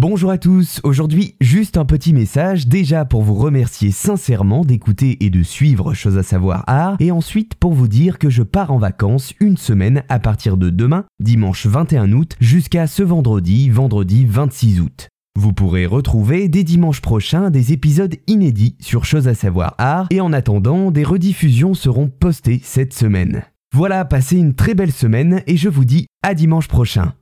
Bonjour à tous, aujourd'hui juste un petit message déjà pour vous remercier sincèrement d'écouter et de suivre Chose à savoir art et ensuite pour vous dire que je pars en vacances une semaine à partir de demain, dimanche 21 août, jusqu'à ce vendredi, vendredi 26 août. Vous pourrez retrouver dès dimanche prochain des épisodes inédits sur Chose à savoir art et en attendant des rediffusions seront postées cette semaine. Voilà, passez une très belle semaine et je vous dis à dimanche prochain.